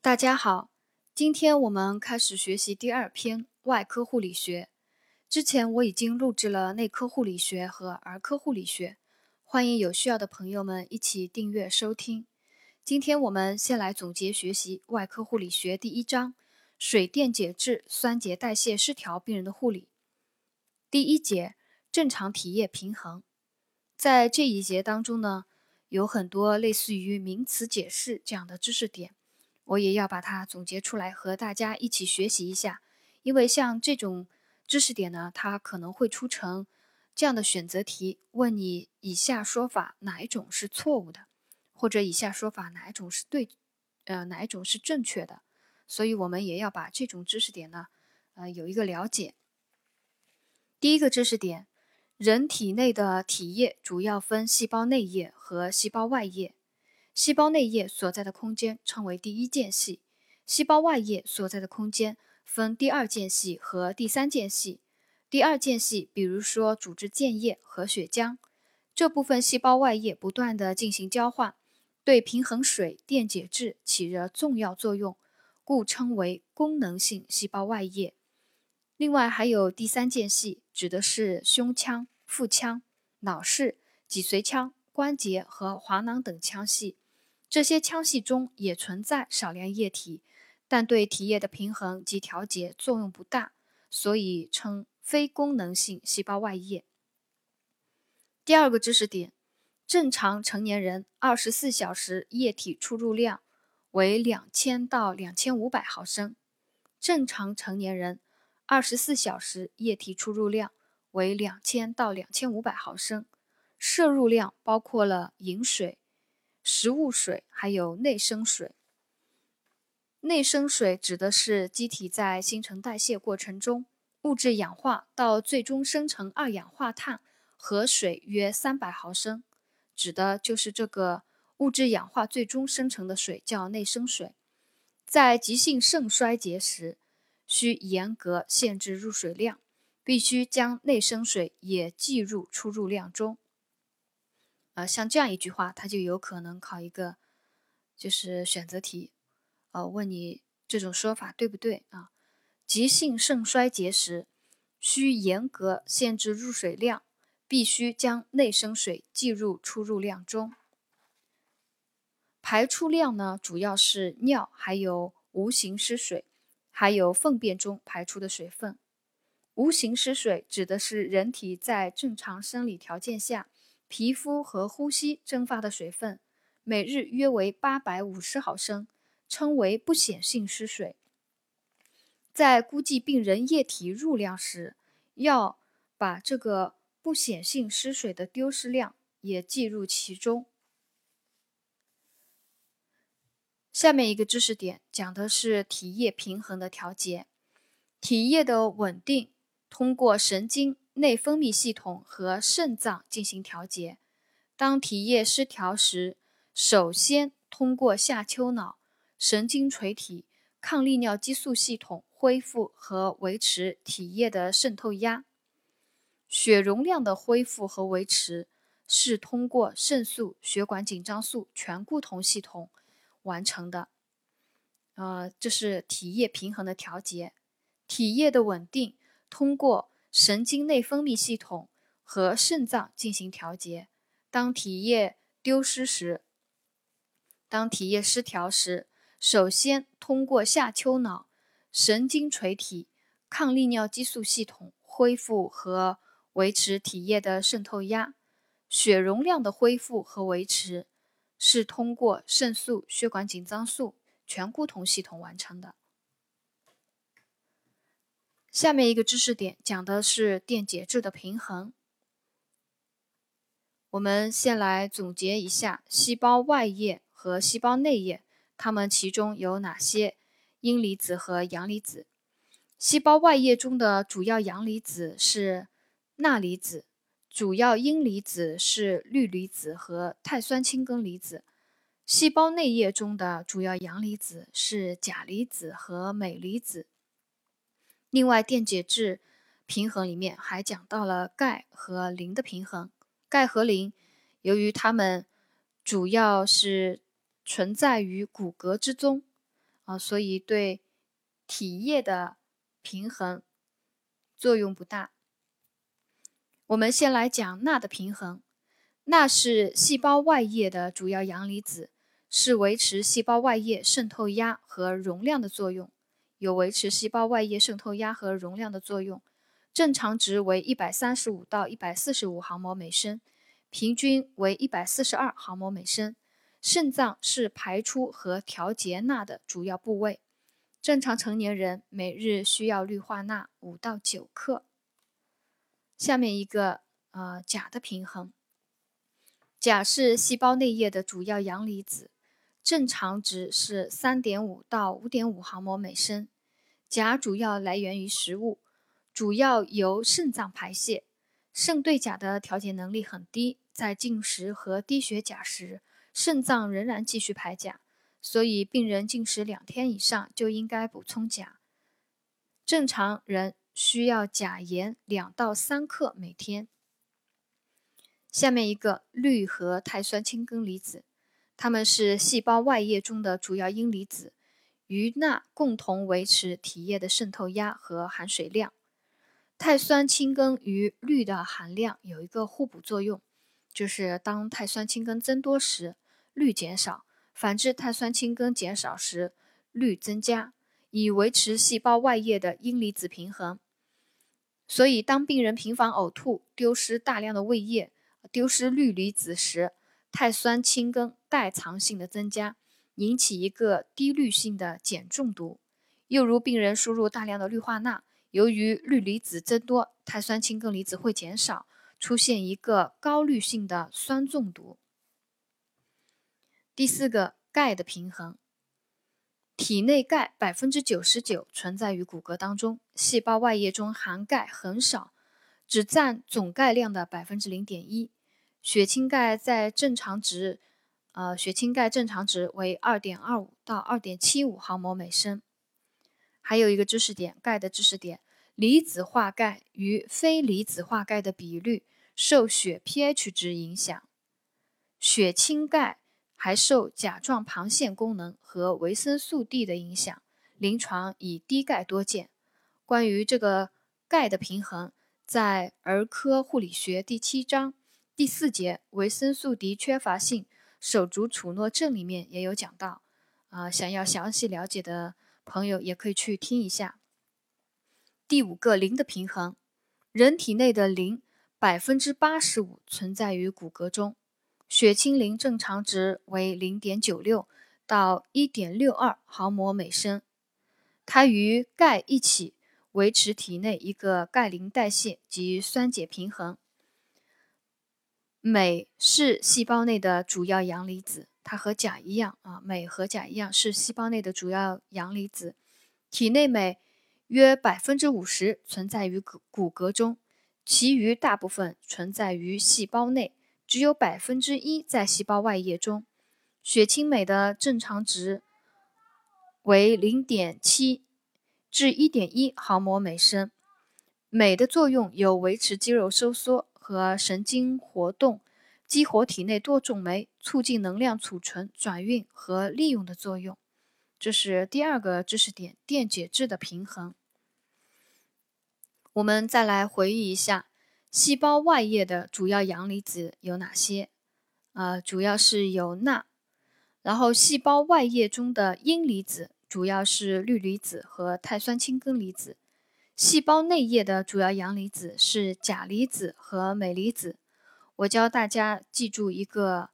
大家好，今天我们开始学习第二篇外科护理学。之前我已经录制了内科护理学和儿科护理学，欢迎有需要的朋友们一起订阅收听。今天我们先来总结学习外科护理学第一章：水电解质酸碱代谢失调病人的护理。第一节正常体液平衡。在这一节当中呢，有很多类似于名词解释这样的知识点，我也要把它总结出来和大家一起学习一下。因为像这种知识点呢，它可能会出成这样的选择题，问你以下说法哪一种是错误的，或者以下说法哪一种是对，呃，哪一种是正确的。所以我们也要把这种知识点呢，呃，有一个了解。第一个知识点，人体内的体液主要分细胞内液和细胞外液。细胞内液所在的空间称为第一间隙，细胞外液所在的空间。分第二间隙和第三间隙。第二间隙，比如说组织间液和血浆，这部分细胞外液不断的进行交换，对平衡水电解质起着重要作用，故称为功能性细胞外液。另外还有第三间隙，指的是胸腔、腹腔、脑室、脊髓腔、关节和滑囊等腔隙，这些腔隙中也存在少量液体。但对体液的平衡及调节作用不大，所以称非功能性细胞外液。第二个知识点：正常成年人二十四小时液体出入量为两千到两千五百毫升。正常成年人二十四小时液体出入量为两千到两千五百毫升，摄入量包括了饮水、食物水，还有内生水。内生水指的是机体在新陈代谢过程中，物质氧化到最终生成二氧化碳和水约三百毫升，指的就是这个物质氧化最终生成的水叫内生水。在急性肾衰竭时，需严格限制入水量，必须将内生水也计入出入量中。呃，像这样一句话，它就有可能考一个就是选择题。呃，问你这种说法对不对啊？急性肾衰竭时，需严格限制入水量，必须将内生水计入出入量中。排出量呢，主要是尿，还有无形失水，还有粪便中排出的水分。无形失水指的是人体在正常生理条件下，皮肤和呼吸蒸发的水分，每日约为八百五十毫升。称为不显性失水。在估计病人液体入量时，要把这个不显性失水的丢失量也计入其中。下面一个知识点讲的是体液平衡的调节。体液的稳定通过神经内分泌系统和肾脏进行调节。当体液失调时，首先通过下丘脑。神经垂体抗利尿激素系统恢复和维持体液的渗透压，血容量的恢复和维持是通过肾素血管紧张素醛固酮系统完成的。呃，这是体液平衡的调节。体液的稳定通过神经内分泌系统和肾脏进行调节。当体液丢失时，当体液失调时。首先，通过下丘脑神经垂体抗利尿激素系统恢复和维持体液的渗透压，血容量的恢复和维持是通过肾素血管紧张素醛固酮系统完成的。下面一个知识点讲的是电解质的平衡。我们先来总结一下细胞外液和细胞内液。它们其中有哪些阴离子和阳离子？细胞外液中的主要阳离子是钠离子，主要阴离子是氯离子和碳酸氢根离子。细胞内液中的主要阳离子是钾离子和镁离子。另外，电解质平衡里面还讲到了钙和磷的平衡。钙和磷，由于它们主要是存在于骨骼之中，啊，所以对体液的平衡作用不大。我们先来讲钠的平衡，钠是细胞外液的主要阳离子，是维持细胞外液渗透压和容量的作用，有维持细胞外液渗透压和容量的作用。正常值为一百三十五到一百四十五毫摩每升，平均为一百四十二毫摩每升。肾脏是排出和调节钠的主要部位。正常成年人每日需要氯化钠五到九克。下面一个，呃，钾的平衡。钾是细胞内液的主要阳离子，正常值是三点五到五点五毫摩每升。钾主要来源于食物，主要由肾脏排泄。肾对钾的调节能力很低，在进食和低血钾时，肾脏仍然继续排钾，所以病人进食两天以上就应该补充钾。正常人。需要钾盐两到三克每天。下面一个氯和碳酸氢根离子，它们是细胞外液中的主要阴离子，与钠共同维持体液的渗透压和含水量。碳酸氢根与氯的含量有一个互补作用，就是当碳酸氢根增多时，氯减少；反之，碳酸氢根减少时，氯增加，以维持细胞外液的阴离子平衡。所以，当病人频繁呕吐、丢失大量的胃液、丢失氯离子时，碳酸氢根代偿性的增加，引起一个低氯性的碱中毒。又如病人输入大量的氯化钠，由于氯离子增多，碳酸氢根离子会减少，出现一个高氯性的酸中毒。第四个，钙的平衡。体内钙百分之九十九存在于骨骼当中，细胞外液中含钙很少，只占总钙量的百分之零点一。血清钙在正常值，呃，血清钙正常值为二点二五到二点七五毫摩每升。还有一个知识点，钙的知识点，离子化钙与非离子化钙的比率受血 pH 值影响，血清钙。还受甲状旁腺功能和维生素 D 的影响，临床以低钙多见。关于这个钙的平衡，在儿科护理学第七章第四节维生素 D 缺乏性手足储诺症里面也有讲到。啊，想要详细了解的朋友也可以去听一下。第五个磷的平衡，人体内的磷百分之八十五存在于骨骼中。血清磷正常值为零点九六到一点六二毫摩每升，它与钙一起维持体内一个钙磷代谢及酸碱平衡。镁是细胞内的主要阳离子，它和钾一样啊，镁和钾一样是细胞内的主要阳离子。体内镁约百分之五十存在于骨骨骼中，其余大部分存在于细胞内。只有百分之一在细胞外液中，血清镁的正常值为零点七至一点一毫摩每升。镁的作用有维持肌肉收缩和神经活动、激活体内多种酶、促进能量储存、转运和利用的作用。这是第二个知识点：电解质的平衡。我们再来回忆一下。细胞外液的主要阳离子有哪些？呃，主要是有钠。然后，细胞外液中的阴离子主要是氯离子和碳酸氢根离子。细胞内液的主要阳离子是钾离子和镁离子。我教大家记住一个，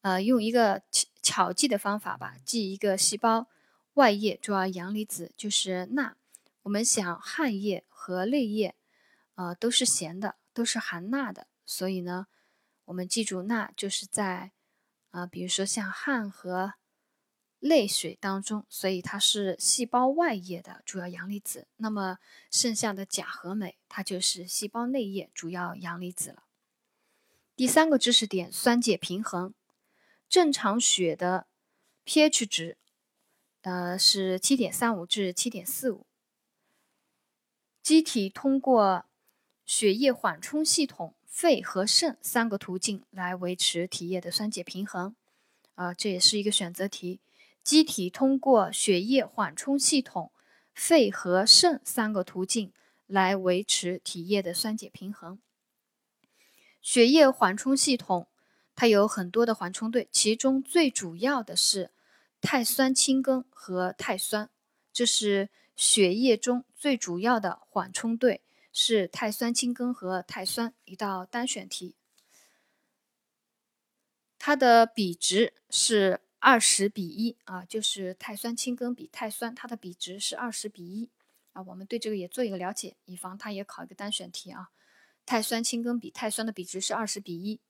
呃，用一个巧巧记的方法吧，记一个细胞外液主要阳离子就是钠。我们想汗液和泪液，呃，都是咸的。都是含钠的，所以呢，我们记住钠就是在啊，比如说像汗和泪水当中，所以它是细胞外液的主要阳离子。那么剩下的钾和镁，它就是细胞内液主要阳离子了。第三个知识点：酸碱平衡。正常血的 pH 值，呃，是七点三五至七点四五。机体通过血液缓冲系统、肺和肾三个途径来维持体液的酸碱平衡，啊，这也是一个选择题。机体通过血液缓冲系统、肺和肾三个途径来维持体液的酸碱平衡。血液缓冲系统它有很多的缓冲队，其中最主要的是碳酸氢根和碳酸，这是血液中最主要的缓冲队，是碳酸氢根和碳酸。一道单选题，它的比值是。二十比一啊，就是碳酸氢根比碳酸，它的比值是二十比一啊。我们对这个也做一个了解，以防它也考一个单选题啊。碳酸氢根比碳酸的比值是二十比一。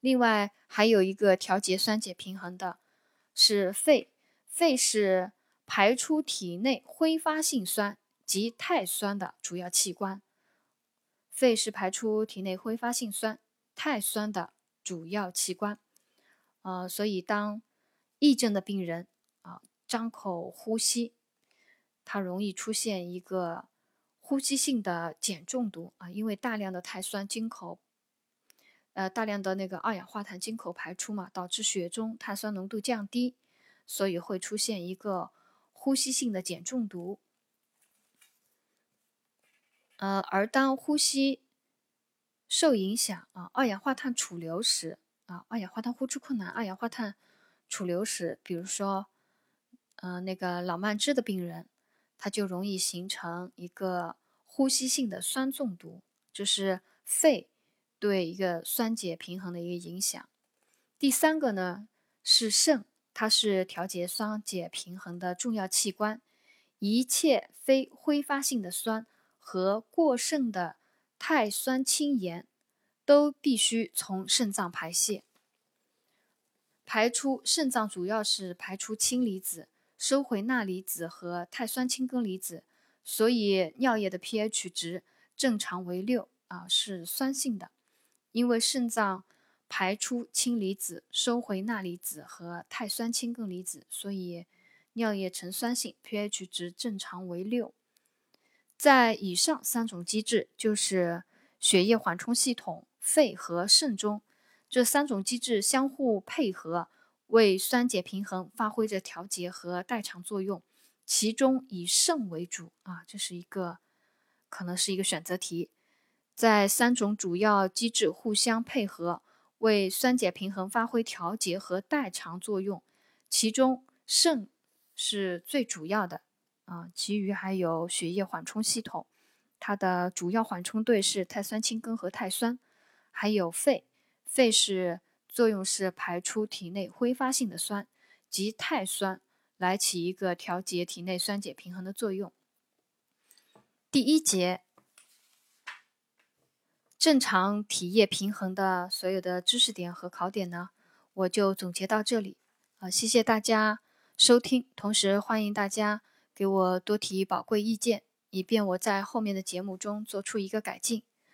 另外还有一个调节酸碱平衡的是肺，肺是排出体内挥发性酸及碳酸的主要器官。肺是排出体内挥发性酸、碳酸的主要器官。呃，所以当癔症的病人啊，张口呼吸，它容易出现一个呼吸性的碱中毒啊，因为大量的碳酸经口，呃，大量的那个二氧化碳经口排出嘛，导致血中碳酸浓度降低，所以会出现一个呼吸性的碱中毒。呃，而当呼吸受影响啊，二氧化碳储留时啊，二氧化碳呼出困难，二氧化碳。储留时，比如说，嗯，那个老慢支的病人，他就容易形成一个呼吸性的酸中毒，这是肺对一个酸碱平衡的一个影响。第三个呢是肾，它是调节酸碱平衡的重要器官，一切非挥发性的酸和过剩的碳酸氢盐都必须从肾脏排泄。排出肾脏主要是排出氢离子，收回钠离子和碳酸氢根离子，所以尿液的 pH 值正常为六啊，是酸性的。因为肾脏排出氢离子，收回钠离子和碳酸氢根离子，所以尿液呈酸性，pH 值正常为六。在以上三种机制，就是血液缓冲系统、肺和肾中。这三种机制相互配合，为酸碱平衡发挥着调节和代偿作用。其中以肾为主啊，这是一个可能是一个选择题。在三种主要机制互相配合，为酸碱平衡发挥调节和代偿作用。其中肾是最主要的啊，其余还有血液缓冲系统，它的主要缓冲对是碳酸氢根和碳酸，还有肺。肺是作用是排出体内挥发性的酸及碳酸，来起一个调节体内酸碱平衡的作用。第一节正常体液平衡的所有的知识点和考点呢，我就总结到这里。啊，谢谢大家收听，同时欢迎大家给我多提宝贵意见，以便我在后面的节目中做出一个改进。